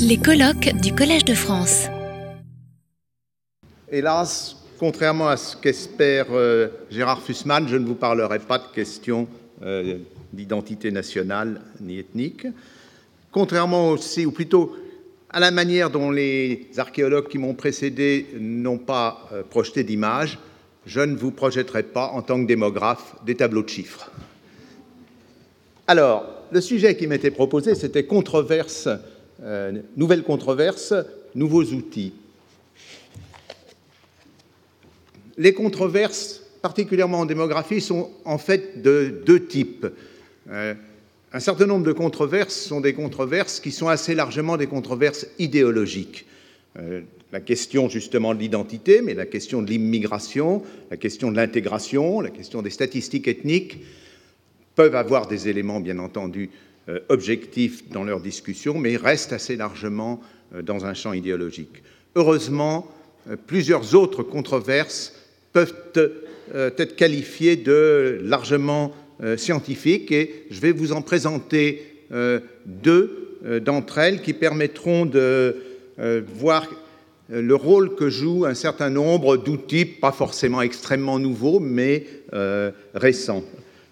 Les colloques du Collège de France. Hélas, contrairement à ce qu'espère euh, Gérard Fussman, je ne vous parlerai pas de questions euh, d'identité nationale ni ethnique. Contrairement aussi, ou plutôt à la manière dont les archéologues qui m'ont précédé n'ont pas euh, projeté d'image, je ne vous projetterai pas en tant que démographe des tableaux de chiffres. Alors, le sujet qui m'était proposé, c'était controverse, euh, nouvelle controverse, nouveaux outils. Les controverses, particulièrement en démographie, sont en fait de deux types. Euh, un certain nombre de controverses sont des controverses qui sont assez largement des controverses idéologiques. Euh, la question justement de l'identité, mais la question de l'immigration, la question de l'intégration, la question des statistiques ethniques peuvent avoir des éléments, bien entendu, objectifs dans leur discussion, mais restent assez largement euh, dans un champ idéologique. Heureusement, euh, plusieurs autres controverses peuvent être qualifiées de largement scientifiques, et je vais vous en présenter deux d'entre elles qui permettront de voir le rôle que jouent un certain nombre d'outils, pas forcément extrêmement nouveaux, mais récents.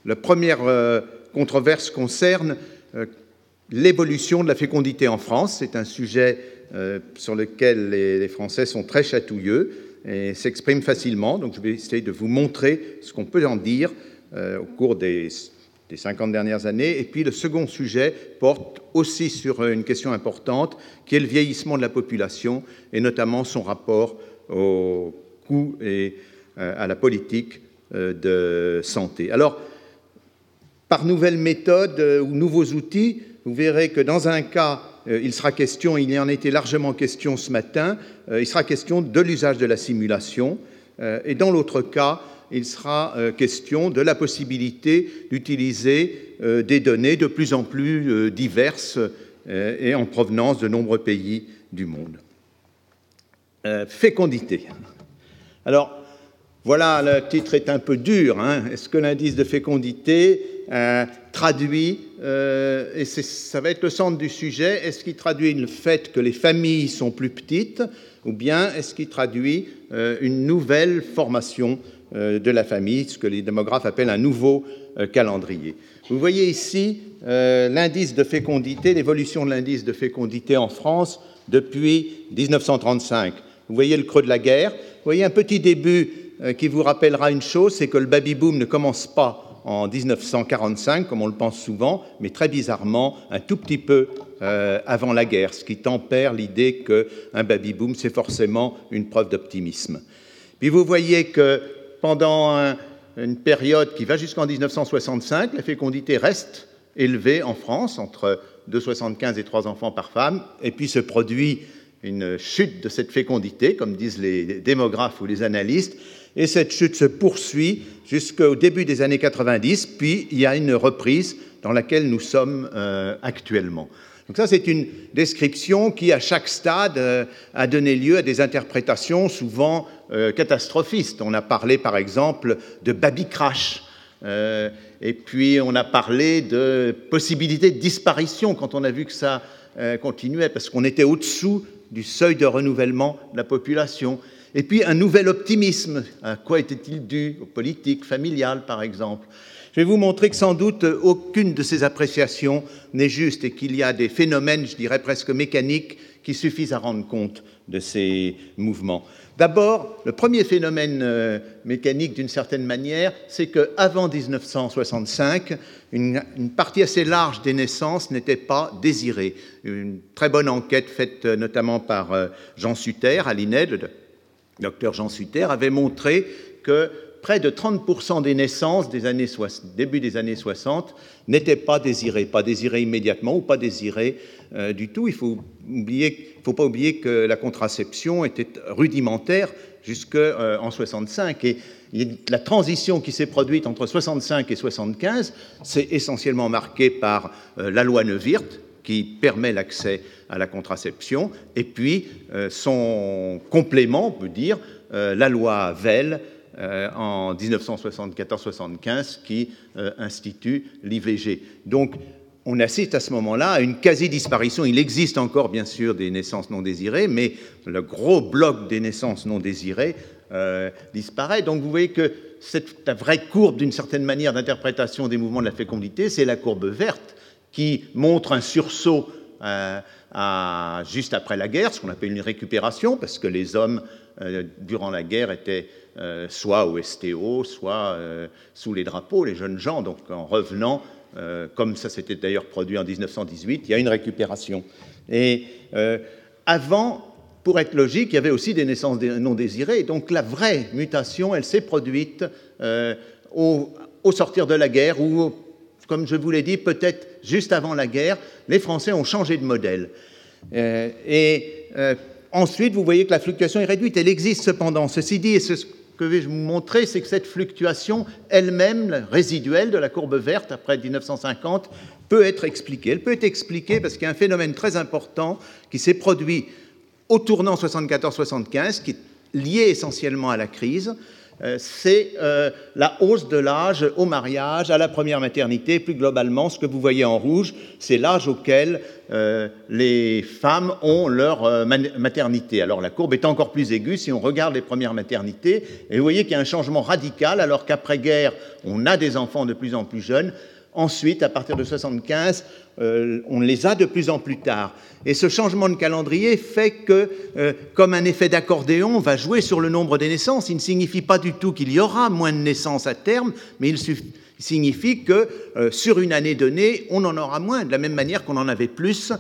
La première euh, controverse concerne euh, l'évolution de la fécondité en France. C'est un sujet euh, sur lequel les, Français sont très chatouilleux et s'expriment facilement. Donc je vais essayer de vous montrer ce qu'on peut en dire au cours des, des 50 dernières années. Et puis le second sujet porte aussi sur une question importante, qui est le vieillissement de la population, et notamment son rapport au coût et à la politique de santé. Alors, par nouvelles méthodes euh, ou nouveaux outils. Vous verrez que dans un cas, euh, il sera question, il y en était largement question ce matin, euh, il sera question de l'usage de la simulation, et dans l'autre cas, il sera question de la possibilité d'utiliser des données de plus en plus diverses et en provenance de nombreux pays du monde. Fécondité. Alors, voilà, le titre est un peu dur. Hein. Est-ce que l'indice de fécondité euh, traduit, euh, et ça va être le centre du sujet, est-ce qu'il traduit le fait que les familles sont plus petites, ou bien est-ce qu'il traduit euh, une nouvelle formation de la famille, ce que les démographes appellent un nouveau calendrier? Vous voyez ici l'indice de fécondité, l'évolution de l'indice de fécondité en France depuis 1935. Vous voyez le creux de la guerre, vous voyez un petit début qui vous rappellera une chose, c'est que le baby-boom ne commence pas en 1945, comme on le pense souvent, mais très bizarrement, un tout petit peu euh, avant la guerre, ce qui tempère l'idée qu'un baby-boom, c'est forcément une preuve d'optimisme. Puis vous voyez que pendant une période qui va jusqu'en 1965, la fécondité reste élevée en France, entre 2,75 et 3 enfants par femme, et puis se produit une chute de cette fécondité, comme disent les démographes ou les analystes, et cette chute se poursuit jusqu'au début des années 90, puis il y a une reprise dans laquelle nous sommes euh, actuellement. Donc ça, c'est une description qui, à chaque stade, euh, a donné lieu à des interprétations souvent euh, catastrophistes. On a parlé, par exemple, de baby crash. et puis, on a parlé de possibilité de disparition quand on a vu que ça continuait, parce qu'on était au-dessous du seuil de renouvellement de la population. Et puis un nouvel optimisme. À quoi était-il dû Aux politiques familiales, par exemple? Je vais vous montrer que sans doute aucune de ces appréciations n'est juste et qu'il y a des phénomènes, je dirais presque mécaniques, qui suffisent à rendre compte de ces mouvements. D'abord, le premier phénomène euh, mécanique, d'une certaine manière, c'est qu'avant 1965, une, partie assez large des naissances n'était pas désirée. Une très bonne enquête faite euh, notamment par euh, Jean Sutter à l'INED, docteur Jean Sutter, avait montré que près de 30% des naissances des années début des années 60 n'étaient pas désirées, pas désirées immédiatement ou pas désirées euh, du tout. Il ne faut, pas oublier que la contraception était rudimentaire jusqu'en euh, 65 et la transition qui s'est produite entre 65 et 75 c'est essentiellement marquée par euh, la loi Neuwirth qui permet l'accès à la contraception, et puis euh, son complément, on peut dire, euh, la loi Vell euh, en 1974-75 qui institue l'IVG. Donc, on assiste à ce moment-là à une quasi-disparition. Il existe encore, bien sûr, des naissances non désirées, mais le gros bloc des naissances non désirées disparaît. Donc vous voyez que cette, vraie courbe, d'une certaine manière, d'interprétation des mouvements de la fécondité, c'est la courbe verte qui montre un sursaut euh, juste après la guerre, ce qu'on appelle une récupération, parce que les hommes, euh, durant la guerre, étaient euh, soit au STO, soit sous les drapeaux, les jeunes gens. Donc en revenant, comme ça s'était d'ailleurs produit en 1918, il y a une récupération. Et avant, pour être logique, il y avait aussi des naissances non désirées. Donc la vraie mutation, elle s'est produite au, au, sortir de la guerre, ou, comme je vous l'ai dit, peut-être juste avant la guerre, les Français ont changé de modèle. Euh, et euh, ensuite, vous voyez que la fluctuation est réduite. Elle existe cependant. Ceci dit, et ce que je vais vous montrer, c'est que cette fluctuation elle-même, résiduelle de la courbe verte après 1950, peut être expliquée. Elle peut être expliquée parce qu'il y a un phénomène très important qui s'est produit au tournant 74-75, qui est lié essentiellement à la crise, c'est euh, la hausse de l'âge au mariage, à la première maternité. Plus globalement, ce que vous voyez en rouge, c'est l'âge auquel euh, les femmes ont leur euh, maternité. Alors la courbe est encore plus aiguë si on regarde les premières maternités. Et vous voyez qu'il y a un changement radical, alors qu'après-guerre, on a des enfants de plus en plus jeunes. Ensuite, à partir de 75, euh, on les a de plus en plus tard. Et ce changement de calendrier fait que, euh, comme un effet d'accordéon, on va jouer sur le nombre des naissances. Il ne signifie pas du tout qu'il y aura moins de naissances à terme, mais il signifie que euh, sur une année donnée, on en aura moins, de la même manière qu'on en avait plus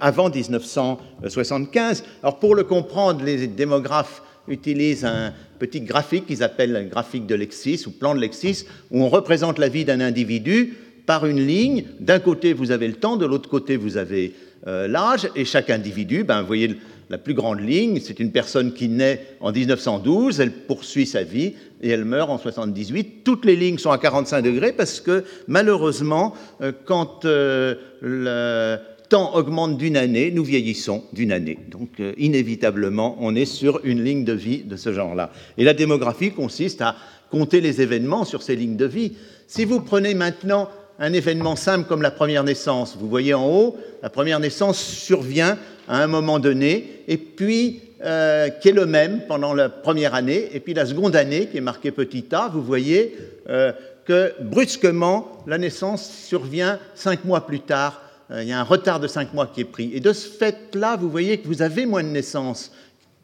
avant 1975. Alors pour le comprendre, les démographes utilisent un petit graphique qu'ils appellent un graphique de Lexis ou plan de Lexis, où on représente la vie d'un individu par une ligne. D'un côté, vous avez le temps, de l'autre côté, vous avez euh, l'âge, et chaque individu, ben, vous voyez la plus grande ligne, c'est une personne qui naît en 1912, elle poursuit sa vie et elle meurt en 78. Toutes les lignes sont à 45 degrés parce que malheureusement, euh, quand euh, le temps augmente d'une année, nous vieillissons d'une année. Donc inévitablement, on est sur une ligne de vie de ce genre-là. Et la démographie consiste à compter les événements sur ces lignes de vie. Si vous prenez maintenant un événement simple comme la première naissance. Vous voyez en haut, la première naissance survient à un moment donné, et puis euh, qui est le même pendant la première année, et puis la seconde année, qui est marquée petit a, vous voyez euh, que brusquement, la naissance survient cinq mois plus tard. Euh, il y a un retard de cinq mois qui est pris. Et de ce fait-là, vous voyez que vous avez moins de naissances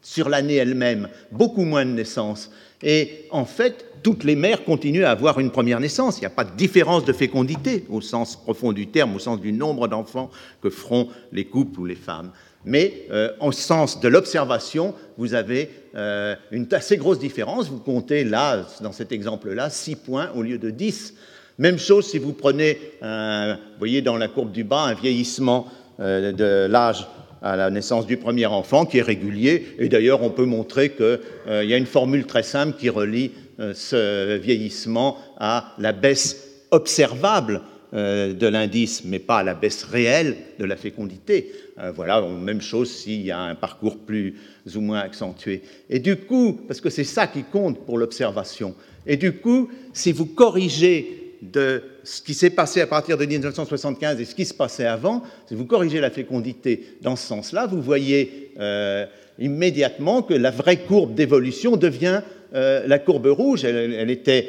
sur l'année elle-même, beaucoup moins de naissances. Et en fait, toutes les mères continuent à avoir une première naissance. Il n'y a pas de différence de fécondité au sens profond du terme, au sens du nombre d'enfants que feront les couples ou les femmes. Mais euh, au sens de l'observation, vous avez euh, une assez grosse différence. Vous comptez là, dans cet exemple-là, 6 points au lieu de 10. Même chose si vous prenez, vous voyez dans la courbe du bas, un vieillissement euh, de l'âge à la naissance du premier enfant qui est régulier. Et d'ailleurs, on peut montrer qu'il y a une formule très simple qui relie ce vieillissement à la baisse observable euh, de l'indice, mais pas à la baisse réelle de la fécondité. Euh, voilà, même chose s'il y a un parcours plus ou moins accentué. Et du coup, parce que c'est ça qui compte pour l'observation, et du coup, si vous corrigez de ce qui s'est passé à partir de 1975 et ce qui se passait avant, si vous corrigez la fécondité dans ce sens-là, vous voyez euh, immédiatement que la vraie courbe d'évolution devient euh, la courbe rouge. Elle, était,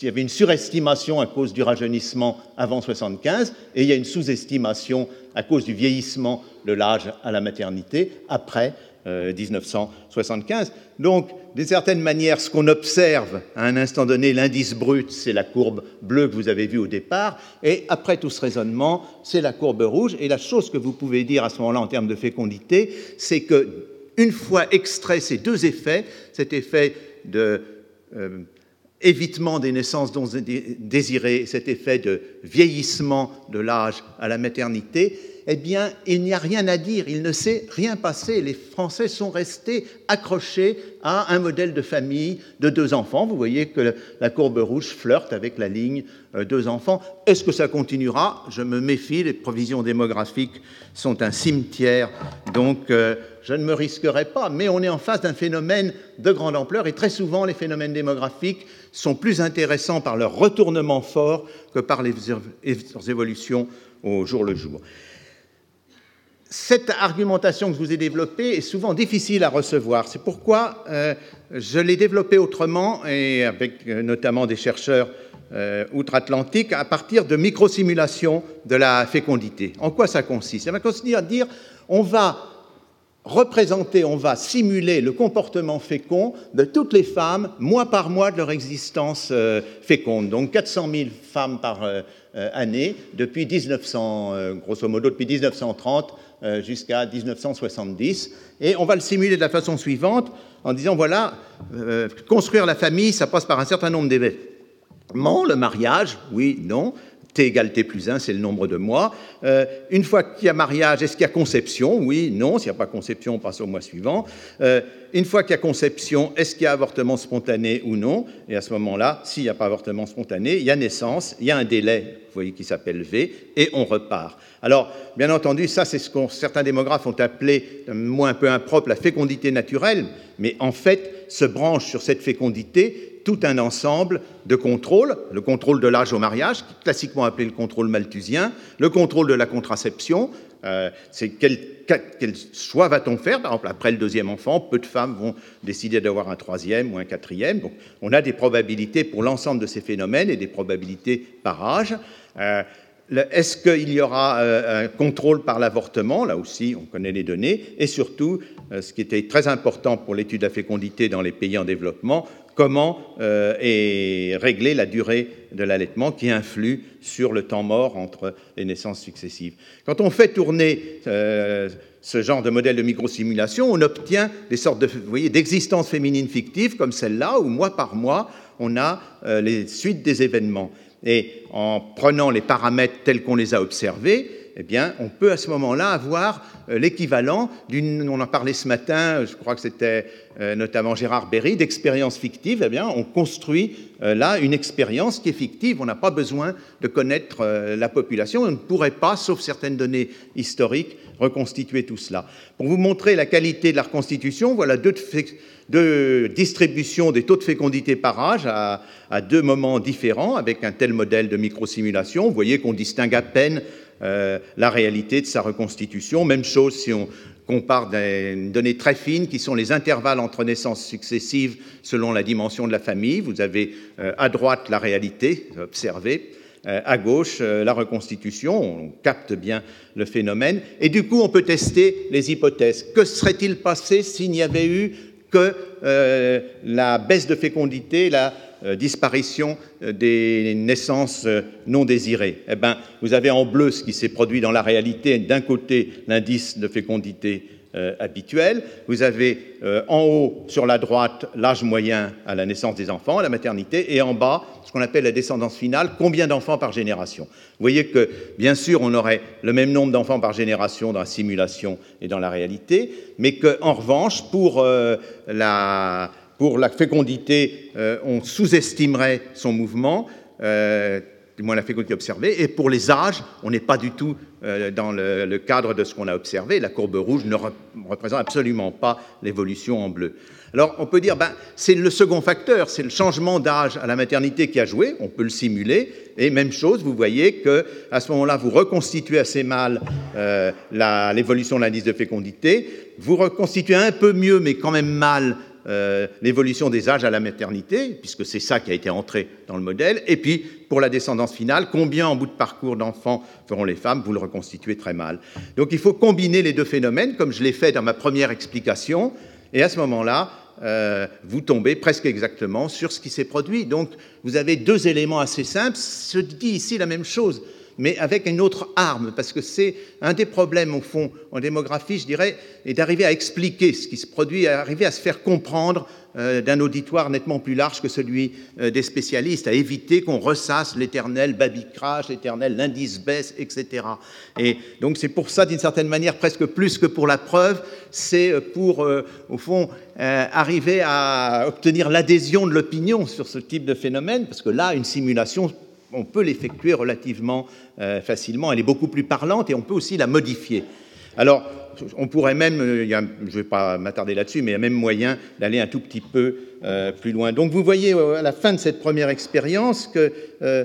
il y avait une surestimation à cause du rajeunissement avant 75 et il y a une sous-estimation à cause du vieillissement de l'âge à la maternité après euh, 1975. Donc, d'une certaine manière, ce qu'on observe à un instant donné, l'indice brut, c'est la courbe bleue que vous avez vue au départ, et après tout ce raisonnement, c'est la courbe rouge. Et la chose que vous pouvez dire à ce moment-là en termes de fécondité, c'est que une fois extrait ces deux effets, cet effet de euh, évitement des naissances désirées, cet effet de vieillissement de l'âge à la maternité, eh bien, il n'y a rien à dire, il ne s'est rien passé. Les Français sont restés accrochés à un modèle de famille de deux enfants. Vous voyez que la courbe rouge flirte avec la ligne euh, deux enfants. Est-ce que ça continuera? Je me méfie, les provisions démographiques sont un cimetière, donc euh, je ne me risquerai pas. Mais on est en face d'un phénomène de grande ampleur et très souvent les phénomènes démographiques sont plus intéressants par leur retournement fort que par les évolutions au jour le jour. Cette argumentation que je vous ai développée est souvent difficile à recevoir. C'est pourquoi euh, je l'ai développée autrement, et avec euh, notamment des chercheurs euh, outre-Atlantique, à partir de microsimulations de la fécondité. En quoi ça consiste? Ça va à dire on va représenter, on va simuler le comportement fécond de toutes les femmes, mois par mois de leur existence féconde. Donc 400 000 femmes par année depuis 1900, grosso modo depuis 1930 euh, jusqu'à 1970. Et on va le simuler de la façon suivante en disant, voilà, euh, construire la famille, ça passe par un certain nombre d'événements. Le mariage, oui, non. T égale T plus 1, c'est le nombre de mois. Euh, une fois qu'il y a mariage, est-ce qu'il y a conception? Oui, non. S'il n'y a pas conception, on passe au mois suivant. Euh, une fois qu'il y a conception, est-ce qu'il y a avortement spontané ou non? Et à ce moment-là, s'il n'y a pas avortement spontané, il y a naissance, il y a un délai, vous voyez, qui s'appelle V, et on repart. Alors, bien entendu, ça, c'est ce que certains démographes ont appelé, un mot un peu impropre, la fécondité naturelle, mais en fait, se branche sur cette fécondité tout un ensemble de contrôles, le contrôle de l'âge au mariage, classiquement appelé le contrôle malthusien, le contrôle de la contraception, euh, c'est quel, choix va-t-on faire? Par exemple, après le deuxième enfant, peu de femmes vont décider d'avoir un troisième ou un quatrième. Donc, on a des probabilités pour l'ensemble de ces phénomènes et des probabilités par âge. Euh, est-ce qu'il y aura euh, un contrôle par l'avortement? Là aussi, on connaît les données. Et surtout, ce qui était très important pour l'étude de la fécondité dans les pays en développement, comment euh, est réglée la durée de l'allaitement qui influe sur le temps mort entre les naissances successives. Quand on fait tourner ce genre de modèle de microsimulation, on obtient des sortes d'existences féminines fictives comme celle-là, où mois par mois, on a les suites des événements. Et en prenant les paramètres tels qu'on les a observés, eh bien, on peut à ce moment-là avoir euh, l'équivalent d'une, on en parlait ce matin, je crois que c'était euh, notamment Gérard Berry, d'expérience fictive. Eh bien, on construit euh, là une expérience qui est fictive. On n'a pas besoin de connaître la population. On ne pourrait pas, sauf certaines données historiques, reconstituer tout cela. Pour vous montrer la qualité de la reconstitution, voilà deux, distributions des taux de fécondité par âge à, à, deux moments différents avec un tel modèle de microsimulation. Vous voyez qu'on distingue à peine euh, la réalité de sa reconstitution. Même chose si on compare des données très fines qui sont les intervalles entre naissances successives selon la dimension de la famille. Vous avez euh, à droite la réalité observée, euh, à gauche la reconstitution. On capte bien le phénomène. Et du coup, on peut tester les hypothèses. Que serait-il passé s'il n'y avait eu que la baisse de fécondité, la euh, disparition euh, des naissances euh, non désirées. Eh bien, vous avez en bleu ce qui s'est produit dans la réalité. D'un côté, l'indice de fécondité habituel. Vous avez en haut, sur la droite, l'âge moyen à la naissance des enfants, à la maternité, et en bas, ce qu'on appelle la descendance finale, combien d'enfants par génération. Vous voyez que, bien sûr, on aurait le même nombre d'enfants par génération dans la simulation et dans la réalité, mais qu'en revanche, pour la pour la fécondité, euh, on sous-estimerait son mouvement, euh, du moins la fécondité observée, et pour les âges, on n'est pas du tout euh, dans le, cadre de ce qu'on a observé. La courbe rouge ne représente absolument pas l'évolution en bleu. Alors on peut dire, ben, c'est le second facteur, c'est le changement d'âge à la maternité qui a joué, on peut le simuler, et même chose, vous voyez que à ce moment-là, vous reconstituez assez mal l'évolution de l'indice de fécondité, vous reconstituez un peu mieux, mais quand même mal, euh, l'évolution des âges à la maternité, puisque c'est ça qui a été entré dans le modèle, et puis pour la descendance finale, combien en bout de parcours d'enfants feront les femmes, vous le reconstituez très mal. Donc il faut combiner les deux phénomènes, comme je l'ai fait dans ma première explication, et à ce moment-là, euh, vous tombez presque exactement sur ce qui s'est produit. Donc vous avez deux éléments assez simples, je dis ici la même chose mais avec une autre arme, parce que c'est un des problèmes, au fond, en démographie, je dirais, est d'arriver à expliquer ce qui se produit, d'arriver à se faire comprendre euh, d'un auditoire nettement plus large que celui euh, des spécialistes, à éviter qu'on ressasse l'éternel baby crash, l'éternel l'indice baisse, etc. Et donc c'est pour ça, d'une certaine manière, presque plus que pour la preuve, c'est pour, euh, au fond, arriver à obtenir l'adhésion de l'opinion sur ce type de phénomène, parce que là, une simulation on peut l'effectuer relativement euh, facilement. Elle est beaucoup plus parlante et on peut aussi la modifier. Alors, on pourrait même, je ne vais pas m'attarder là-dessus, mais il y a même moyen d'aller un tout petit peu euh, plus loin. Donc vous voyez euh, à la fin de cette première expérience que euh,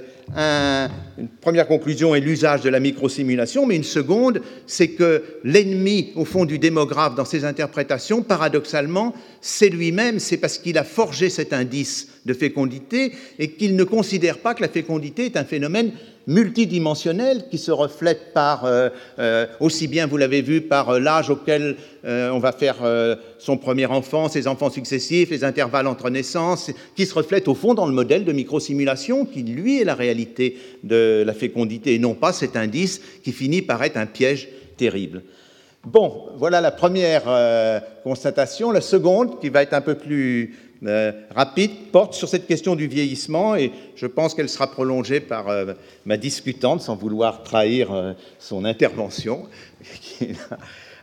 une première conclusion est l'usage de la microsimulation, mais une seconde, c'est que l'ennemi, au fond, du démographe dans ses interprétations, paradoxalement, c'est lui-même, c'est parce qu'il a forgé cet indice de fécondité et qu'il ne considère pas que la fécondité est un phénomène multidimensionnel qui se reflète par, euh, euh, aussi bien, vous l'avez vu, par euh, l'âge auquel on va faire son premier enfant, ses enfants successifs, les intervalles entre naissances, qui se reflète au fond dans le modèle de microsimulation qui, lui, est la réalité de la fécondité et non pas cet indice qui finit par être un piège terrible. Bon, voilà la première constatation. La seconde, qui va être un peu plus euh, rapide porte sur cette question du vieillissement et je pense qu'elle sera prolongée par euh, ma discutante sans vouloir trahir euh, son intervention.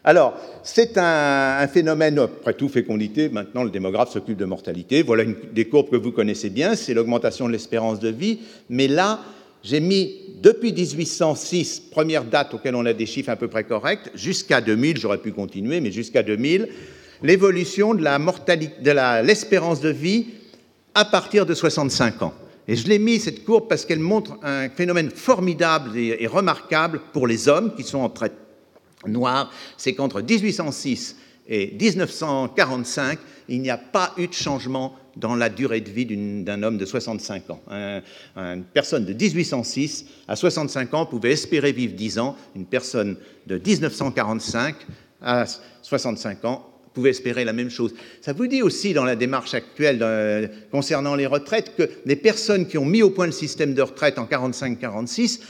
Alors, c'est un, phénomène, après tout, fécondité. Maintenant, le démographe s'occupe de mortalité. Voilà une des courbes que vous connaissez bien, c'est l'augmentation de l'espérance de vie. Mais là, j'ai mis depuis 1806, première date auquel on a des chiffres à peu près corrects, jusqu'à 2000, j'aurais pu continuer, mais jusqu'à 2000, l'évolution de l'espérance de, de vie à partir de 65 ans. Et je l'ai mis cette courbe parce qu'elle montre un phénomène formidable et, remarquable pour les hommes qui sont en traite noire, c'est qu'entre 1806 et 1945, il n'y a pas eu de changement dans la durée de vie d'un homme de 65 ans. une personne de 1806 à 65 ans pouvait espérer vivre 10 ans, une personne de 1945 à 65 ans pouvez espérer la même chose. Ça vous dit aussi dans la démarche actuelle concernant les retraites que les personnes qui ont mis au point le système de retraite en 45-46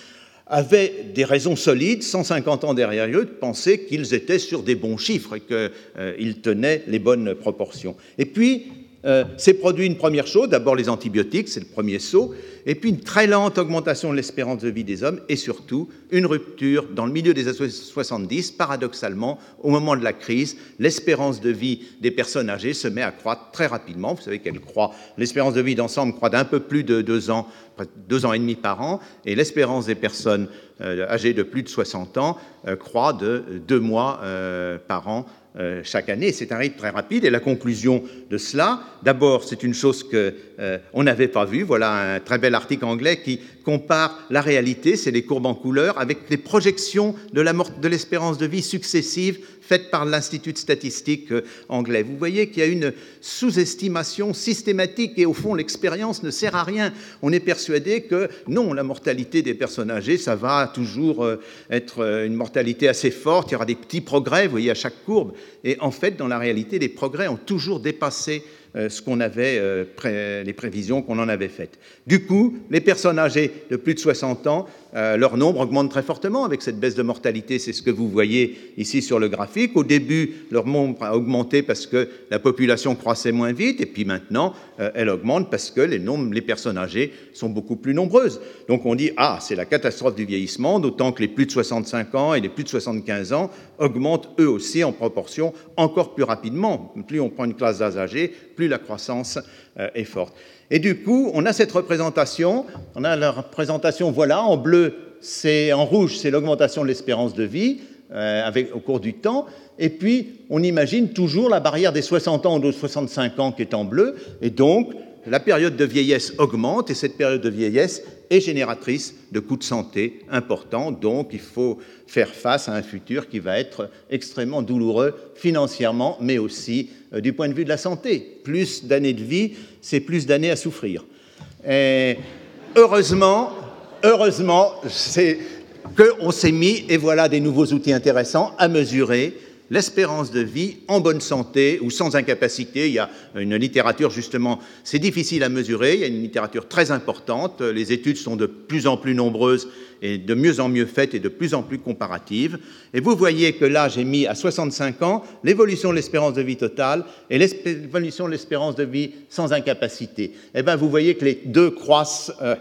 avaient des raisons solides, 150 ans derrière eux, de penser qu'ils étaient sur des bons chiffres et qu'ils euh, tenaient les bonnes proportions. Et puis, euh, s'est produit une première chose, d'abord les antibiotiques, c'est le premier saut, et puis une très lente augmentation de l'espérance de vie des hommes, et surtout une rupture dans le milieu des années 70, paradoxalement, au moment de la crise, l'espérance de vie des personnes âgées se met à croître très rapidement. Vous savez qu'elle croît, l'espérance de vie d'ensemble croît d'un peu plus de deux ans, deux ans et demi par an, et l'espérance des personnes euh, âgées de plus de 60 ans euh, croît de deux mois par an euh, chaque année. C'est un rythme très rapide. Et la conclusion de cela, d'abord, c'est une chose qu'on euh, n'avait pas vue. Voilà un très bel article anglais qui compare la réalité, c'est les courbes en couleur, avec les projections de l'espérance de, vie successives faites par l'Institut de statistique euh, anglais. Vous voyez qu'il y a une sous-estimation systématique et au fond l'expérience ne sert à rien. On est persuadé que non, la mortalité des personnes âgées, ça va toujours euh, être euh, une mortalité assez forte, il y aura des petits progrès, vous voyez, à chaque courbe. Et en fait, dans la réalité, les progrès ont toujours dépassé ce qu'on avait, euh, les prévisions qu'on en avait faites. Du coup, les personnes âgées de plus de 60 ans, euh, leur nombre augmente très fortement avec cette baisse de mortalité. C'est ce que vous voyez ici sur le graphique. Au début, leur nombre a augmenté parce que la population croissait moins vite, et puis maintenant, elle augmente parce que les, nombres, les personnes âgées sont beaucoup plus nombreuses. Donc on dit, ah, c'est la catastrophe du vieillissement, d'autant que les plus de 65 ans et les plus de 75 ans augmentent eux aussi en proportion encore plus rapidement. Plus on prend une classe d'âge âgée, plus la croissance euh, est forte. Et du coup, on a cette représentation, on a la représentation, voilà, en bleu, c'est en rouge, c'est l'augmentation de l'espérance de vie euh, avec, au cours du temps, et puis on imagine toujours la barrière des 60 ans ou de 65 ans qui est en bleu, et donc la période de vieillesse augmente, et cette période de vieillesse est génératrice de coûts de santé importants, donc il faut faire face à un futur qui va être extrêmement douloureux financièrement, mais aussi euh, du point de vue de la santé. Plus d'années de vie, c'est plus d'années à souffrir. Et heureusement, heureusement, c'est qu'on s'est mis, et voilà des nouveaux outils intéressants, à mesurer l'espérance de vie en bonne santé ou sans incapacité. Il y a une littérature, justement, c'est difficile à mesurer, il y a une littérature très importante, les études sont de plus en plus nombreuses et de mieux en mieux faites et de plus en plus comparatives. Et vous voyez que là, j'ai mis à 65 ans l'évolution de l'espérance de vie totale et l'évolution de l'espérance de vie sans incapacité. Eh bien, vous voyez que les deux croissent. Euh,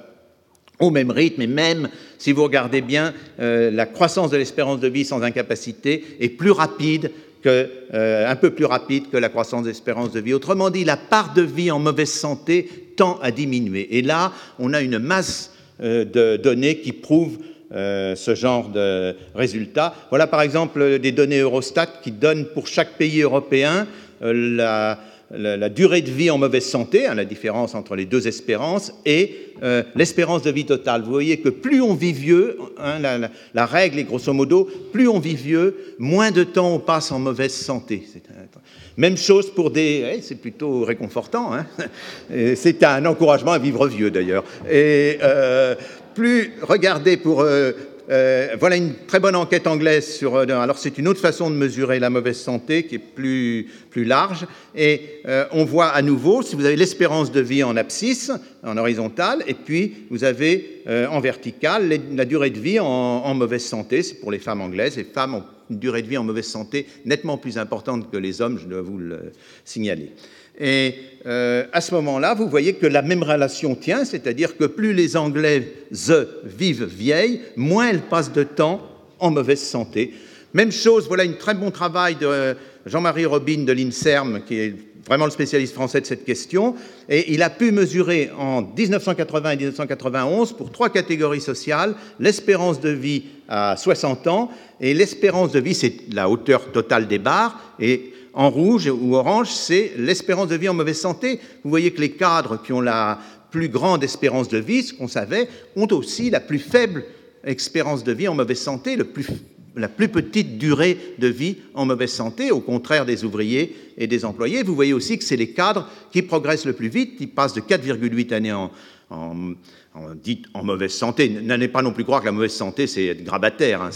au même rythme, et même si vous regardez bien, euh, la croissance de l'espérance de vie sans incapacité est plus rapide que, euh, un peu plus rapide que la croissance de l'espérance de vie. Autrement dit, la part de vie en mauvaise santé tend à diminuer. Et là, on a une masse euh, de données qui prouvent ce genre de résultats. Voilà par exemple des données Eurostat qui donnent pour chaque pays européen la, la, durée de vie en mauvaise santé, hein, la différence entre les deux espérances, et euh, l'espérance de vie totale. Vous voyez que plus on vit vieux, hein, la, règle est grosso modo, plus on vit vieux, moins de temps on passe en mauvaise santé. Même chose pour des... Eh, c'est plutôt réconfortant, hein c'est un encouragement à vivre vieux d'ailleurs. Et euh, plus, regardez pour euh, euh, voilà une très bonne enquête anglaise sur. Euh, alors, c'est une autre façon de mesurer la mauvaise santé qui est plus, plus large. Et euh, on voit à nouveau, si vous avez l'espérance de vie en abscisse, en horizontal, et puis vous avez en vertical la durée de vie en, mauvaise santé. C'est pour les femmes anglaises. Les femmes ont une durée de vie en mauvaise santé nettement plus importante que les hommes, je dois vous le signaler. Et euh, à ce moment-là, vous voyez que la même relation tient, c'est-à-dire que plus les Anglaises vivent vieilles, moins elles passent de temps en mauvaise santé. Même chose, voilà un très bon travail de Jean-Marie Robin de l'INSERM, qui est vraiment le spécialiste français de cette question, et il a pu mesurer en 1980 et 1991, pour trois catégories sociales, l'espérance de vie à 60 ans, et l'espérance de vie, c'est la hauteur totale des barres, et en rouge ou orange, c'est l'espérance de vie en mauvaise santé. Vous voyez que les cadres qui ont la plus grande espérance de vie, ce qu'on savait, ont aussi la plus faible espérance de vie en mauvaise santé, la plus petite durée de vie en mauvaise santé, au contraire des ouvriers et des employés. Vous voyez aussi que c'est les cadres qui progressent le plus vite, ils passent de 4,8 années en, mauvaise santé. N'allez pas non plus croire que la mauvaise santé, c'est être grabataire. Hein.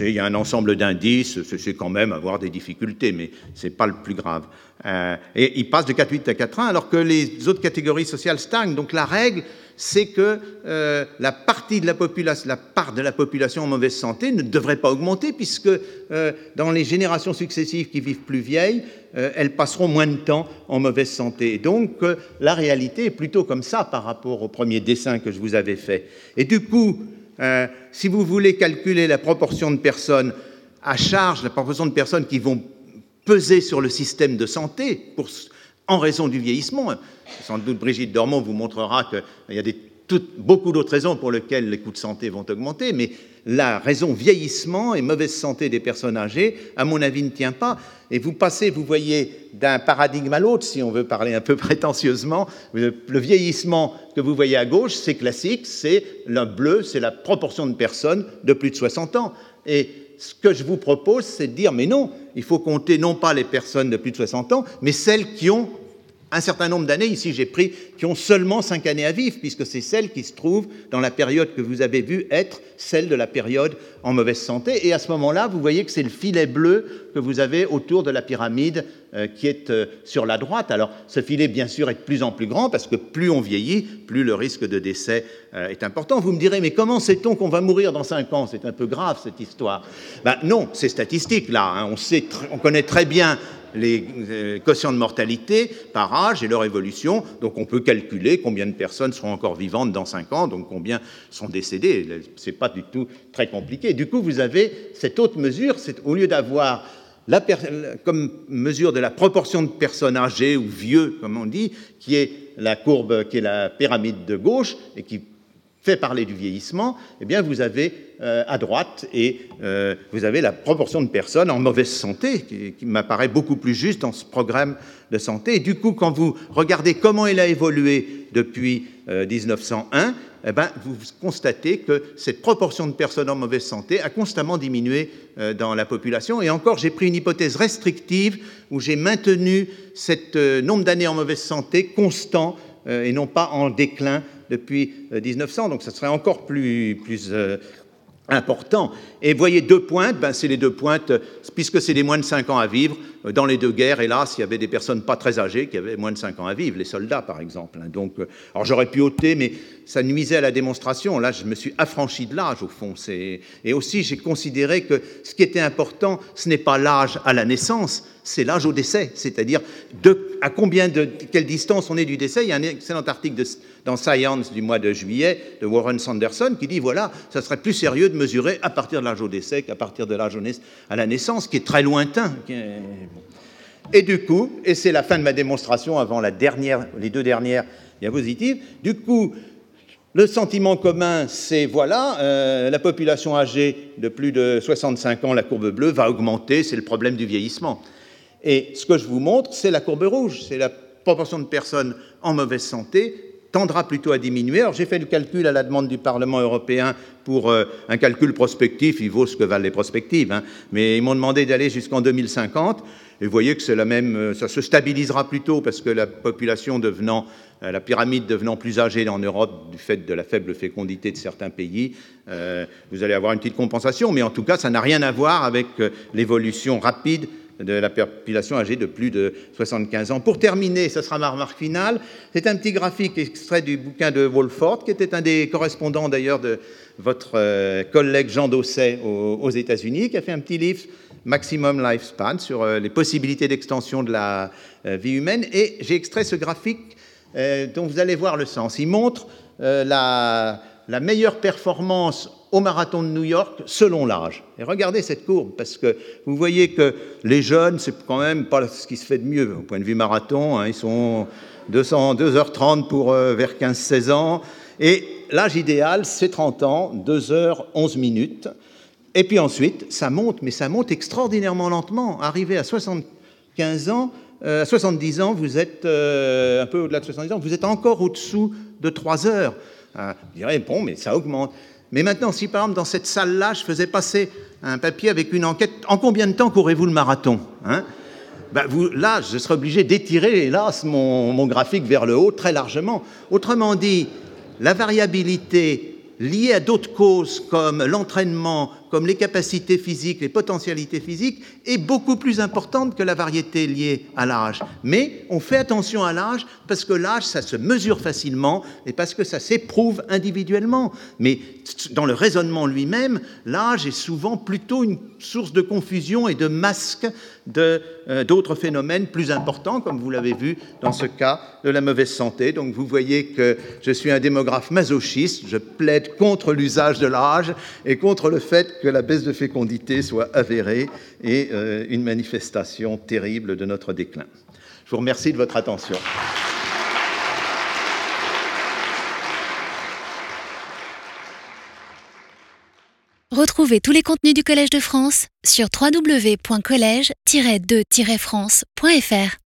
il y a un ensemble d'indices, c'est quand même avoir des difficultés, mais ce n'est pas le plus grave. Euh, et il passe de 4,8 à 4,1, alors que les autres catégories sociales stagnent. Donc la règle, c'est que euh, la partie de la population, la part de la population en mauvaise santé ne devrait pas augmenter, puisque euh, dans les générations successives qui vivent plus vieilles, euh, elles passeront moins de temps en mauvaise santé. donc la réalité est plutôt comme ça par rapport au premier dessin que je vous avais fait. Et du coup, si vous voulez calculer la proportion de personnes à charge, la proportion de personnes qui vont peser sur le système de santé pour en raison du vieillissement. Sans doute Brigitte Dormont vous montrera qu'il y a beaucoup d'autres raisons pour lesquelles les coûts de santé vont augmenter, mais la raison vieillissement et mauvaise santé des personnes âgées, à mon avis, ne tient pas. Et vous passez, vous voyez, d'un paradigme à l'autre, si on veut parler un peu prétentieusement. Le, vieillissement que vous voyez à gauche, c'est classique, c'est le bleu, c'est la proportion de personnes de plus de 60 ans. Et ce que je vous propose, c'est de dire, mais non, il faut compter non pas les personnes de plus de 60 ans, mais celles qui ont un certain nombre d'années, ici j'ai pris, qui ont seulement cinq années à vivre, puisque c'est celles qui se trouvent dans la période que vous avez vue être celle de la période en mauvaise santé. Et à ce moment-là, vous voyez que c'est le filet bleu que vous avez autour de la pyramide euh, qui est euh, sur la droite. Alors ce filet, bien sûr, est de plus en plus grand, parce que plus on vieillit, plus le risque de décès euh, est important. Vous me direz, mais comment sait-on qu'on va mourir dans cinq ans? C'est un peu grave cette histoire. Ben, non, c'est statistique là. Hein. On, sait on connaît très bien les euh, quotients de mortalité par âge et leur évolution. Donc on peut calculer combien de personnes seront encore vivantes dans 5 ans, donc combien sont décédées. Ce n'est pas du tout très compliqué. Du coup, vous avez cette autre mesure, au lieu d'avoir comme mesure de la proportion de personnes âgées ou vieux, comme on dit, qui est la courbe, qui est la pyramide de gauche, et qui fait parler du vieillissement, eh bien vous avez euh, à droite et euh, vous avez la proportion de personnes en mauvaise santé qui, m'apparaît beaucoup plus juste dans ce programme de santé. Et du coup, quand vous regardez comment il a évolué depuis 1901, euh, eh ben, vous constatez que cette proportion de personnes en mauvaise santé a constamment diminué dans la population. Et encore, j'ai pris une hypothèse restrictive où j'ai maintenu ce nombre d'années en mauvaise santé constant et non pas en déclin depuis 1900, euh, donc ça serait encore plus, euh, important. Et voyez deux pointes, ben c'est les deux pointes, puisque c'est des moins de 5 ans à vivre. Euh, dans les deux guerres, hélas, il y avait des personnes pas très âgées qui avaient moins de 5 ans à vivre, les soldats par exemple. Hein. Donc, alors j'aurais pu ôter, mais ça nuisait à la démonstration. Là, je me suis affranchi de l'âge au fond. Et aussi, j'ai considéré que ce qui était important, ce n'est pas l'âge à la naissance, c'est l'âge au décès, c'est-à-dire à combien de quelle distance on est du décès. Il y a un excellent article dans Science du mois de juillet de Warren Sanderson qui dit voilà, ça serait plus sérieux de mesurer à partir de l'âge au décès qu'à partir de l'âge à la naissance, qui est très lointain. Et du coup, et c'est la fin de ma démonstration avant la dernière, les deux dernières diapositives, du coup, Le sentiment commun, c'est voilà, euh, la population âgée de plus de 65 ans, la courbe bleue, va augmenter, c'est le problème du vieillissement. Et ce que je vous montre, c'est la courbe rouge, c'est la proportion de personnes en mauvaise santé tendra plutôt à diminuer. Alors j'ai fait le calcul à la demande du Parlement européen pour euh, un calcul prospectif, il vaut ce que valent les prospectives, hein. mais ils m'ont demandé d'aller jusqu'en 2050. Et vous voyez que c'est la même, euh, ça se stabilisera plutôt parce que la population devenant, euh, la pyramide devenant plus âgée en Europe du fait de la faible fécondité de certains pays, vous allez avoir une petite compensation, mais en tout cas, ça n'a rien à voir avec l'évolution rapide de la population âgée de plus de 75 ans. Pour terminer, ce sera ma remarque finale, c'est un petit graphique extrait du bouquin de Wolford, qui était un des correspondants d'ailleurs de votre euh, collègue Jean Dosset aux, États-Unis, qui a fait un petit livre, Maximum Lifespan, sur euh, les possibilités d'extension de la euh, vie humaine. Et j'ai extrait ce graphique dont vous allez voir le sens. Il montre la, la meilleure performance au marathon de New York selon l'âge. Et regardez cette courbe, parce que vous voyez que les jeunes, c'est quand même pas ce qui se fait de mieux au point de vue marathon. Hein. ils sont 200, 2h30 pour euh, vers 15-16 ans. Et l'âge idéal, c'est 30 ans, 2h11 minutes. Et puis ensuite, ça monte, mais ça monte extraordinairement lentement. Arrivé à 75 ans, euh, à 70 ans, vous êtes euh, un peu au-delà de 70 ans, vous êtes encore au-dessous de 3 heures. vous direz, bon, mais ça augmente. Mais maintenant, si par exemple dans cette salle-là, je faisais passer un papier avec une enquête, en combien de temps courez-vous le marathon hein? Vous, Là, je serais obligé d'étirer, hélas, mon graphique vers le haut très largement. Autrement dit, la variabilité liée à d'autres causes comme l'entraînement, comme les capacités physiques, les potentialités physiques, est beaucoup plus importante que la variété liée à l'âge. Mais on fait attention à l'âge parce que l'âge, ça se mesure facilement et parce que ça s'éprouve individuellement. Mais dans le raisonnement lui-même, l'âge est souvent plutôt une source de confusion et de masque euh, d'autres phénomènes plus importants, comme vous l'avez vu dans ce cas de la mauvaise santé. Donc vous voyez que je suis un démographe masochiste, je plaide contre l'usage de l'âge et contre le fait que la baisse de fécondité soit avérée et euh, une manifestation terrible de notre déclin. Je vous remercie de votre attention. Retrouvez tous les contenus du Collège de France sur www.colège-2-france.fr.